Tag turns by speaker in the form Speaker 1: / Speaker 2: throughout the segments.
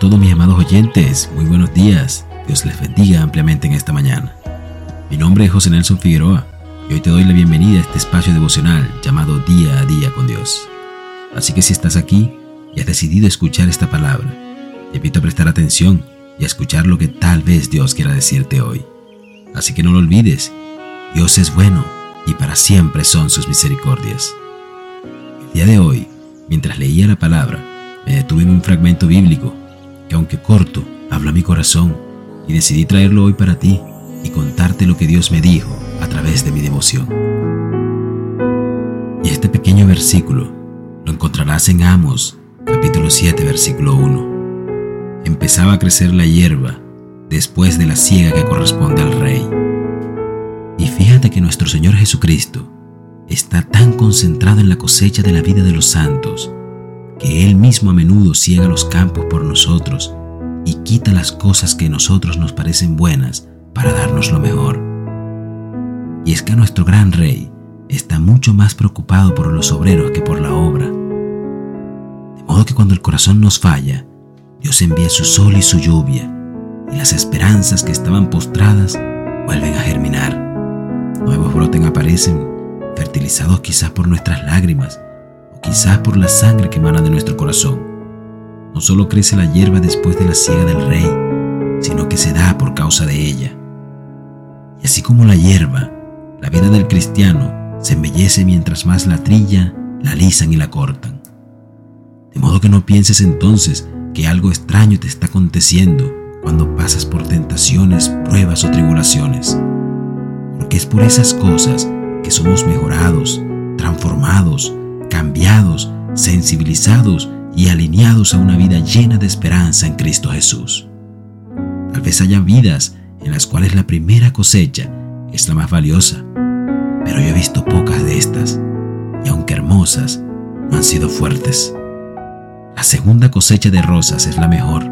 Speaker 1: todos mis amados oyentes, muy buenos días. Dios les bendiga ampliamente en esta mañana. Mi nombre es José Nelson Figueroa y hoy te doy la bienvenida a este espacio devocional llamado Día a Día con Dios. Así que si estás aquí y has decidido escuchar esta palabra, te invito a prestar atención y a escuchar lo que tal vez Dios quiera decirte hoy. Así que no lo olvides, Dios es bueno y para siempre son sus misericordias. El día de hoy, mientras leía la palabra, me detuve en un fragmento bíblico que aunque corto, habla mi corazón y decidí traerlo hoy para ti y contarte lo que Dios me dijo a través de mi devoción. Y este pequeño versículo lo encontrarás en Amos, capítulo 7, versículo 1. Empezaba a crecer la hierba después de la siega que corresponde al rey. Y fíjate que nuestro Señor Jesucristo está tan concentrado en la cosecha de la vida de los santos que Él mismo a menudo ciega los campos por nosotros y quita las cosas que a nosotros nos parecen buenas para darnos lo mejor. Y es que nuestro gran rey está mucho más preocupado por los obreros que por la obra. De modo que cuando el corazón nos falla, Dios envía su sol y su lluvia, y las esperanzas que estaban postradas vuelven a germinar. Nuevos brotes aparecen, fertilizados quizás por nuestras lágrimas, quizás por la sangre que emana de nuestro corazón. No solo crece la hierba después de la siega del rey, sino que se da por causa de ella. Y así como la hierba, la vida del cristiano se embellece mientras más la trilla, la alisan y la cortan. De modo que no pienses entonces que algo extraño te está aconteciendo cuando pasas por tentaciones, pruebas o tribulaciones. Porque es por esas cosas que somos mejorados, transformados, cambiados, sensibilizados y alineados a una vida llena de esperanza en Cristo Jesús. Tal vez haya vidas en las cuales la primera cosecha es la más valiosa, pero yo he visto pocas de estas, y aunque hermosas, no han sido fuertes. La segunda cosecha de rosas es la mejor,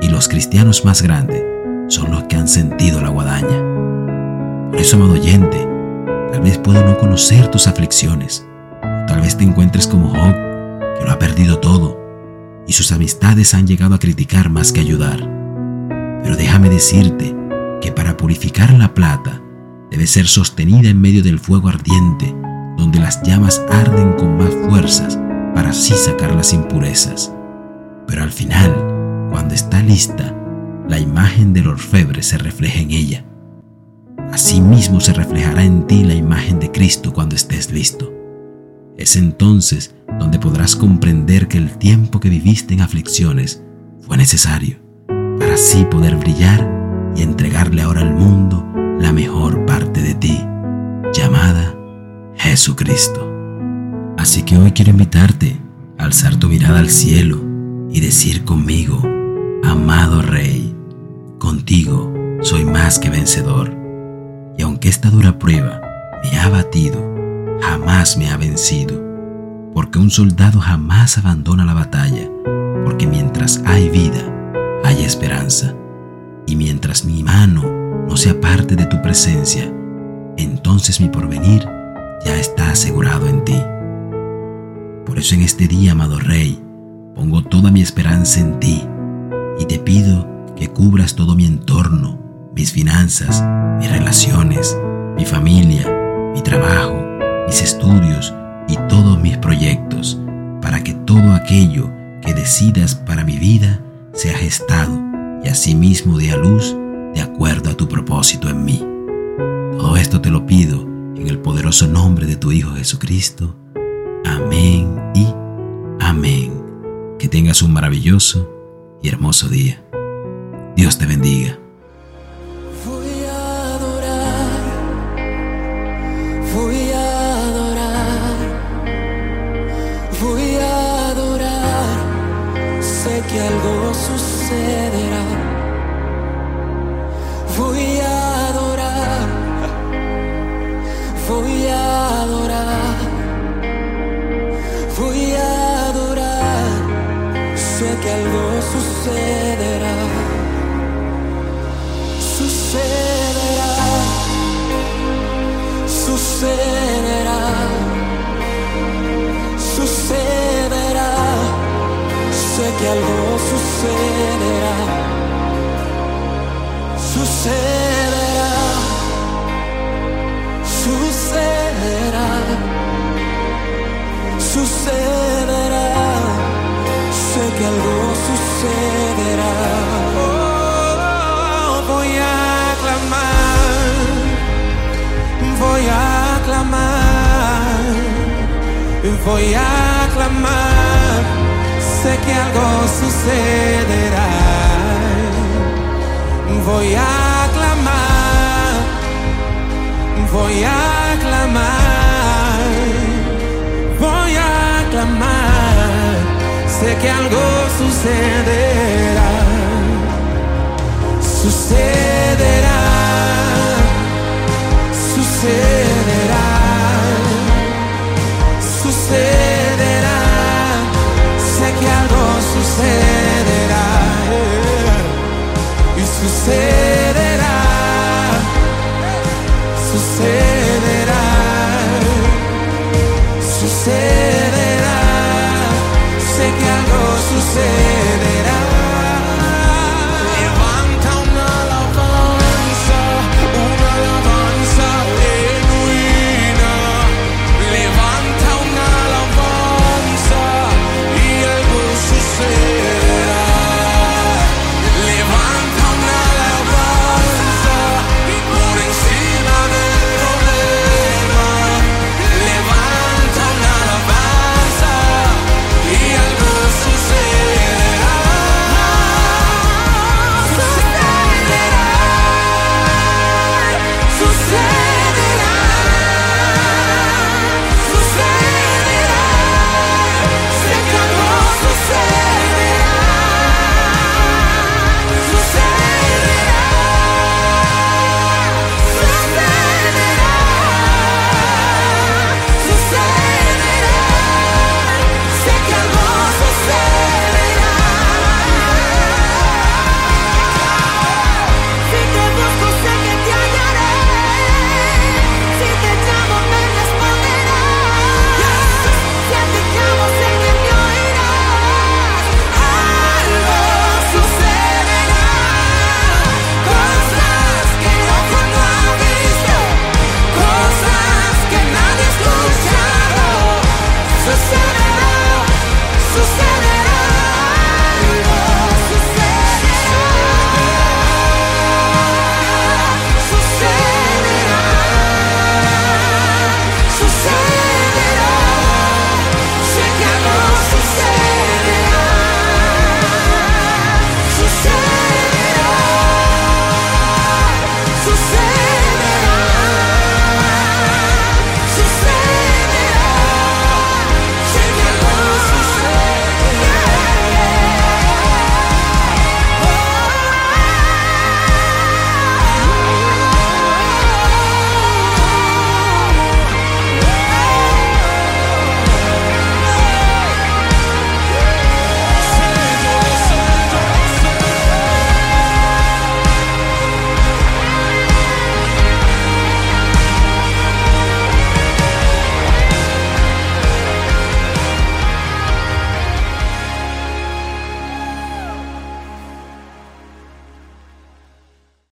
Speaker 1: y los cristianos más grandes son los que han sentido la guadaña. Por eso, amado oyente, tal vez puedo no conocer tus aflicciones, vez te encuentres como Job, que lo ha perdido todo, y sus amistades han llegado a criticar más que ayudar. Pero déjame decirte que para purificar la plata debe ser sostenida en medio del fuego ardiente, donde las llamas arden con más fuerzas para así sacar las impurezas. Pero al final, cuando está lista, la imagen del orfebre se refleja en ella. Asimismo se reflejará en ti la imagen de Cristo cuando estés listo. Es entonces donde podrás comprender que el tiempo que viviste en aflicciones fue necesario para así poder brillar y entregarle ahora al mundo la mejor parte de ti, llamada Jesucristo. Así que hoy quiero invitarte a alzar tu mirada al cielo y decir conmigo, amado Rey, contigo soy más que vencedor. Y aunque esta dura prueba me ha batido, jamás me ha vencido, porque un soldado jamás abandona la batalla, porque mientras hay vida, hay esperanza, y mientras mi mano no sea parte de tu presencia, entonces mi porvenir ya está asegurado en ti. Por eso en este día, amado Rey, pongo toda mi esperanza en ti. Y te pido que cubras todo mi entorno, mis finanzas, mis relaciones, mi familia, mi trabajo, mis estudios y todos mis proyectos, para que todo aquello que decidas para mi vida sea gestado y asimismo dé a luz de acuerdo a tu propósito en mí. Todo esto te lo pido en el poderoso nombre de tu Hijo Jesucristo. Amén y amén. Que tengas un maravilloso y hermoso día. Dios te bendiga.
Speaker 2: Sucederá, sucederá, sucederá, sucederá. Sé que algo sucederá. sucederá, sucederá, sucederá. Sé que algo
Speaker 3: voy a clamar, voy a clamar. Sé que algo sucederá. Voy a clamar, voy a clamar, voy a clamar. Sé que algo sucederá. Sucederá, sucederá, so sad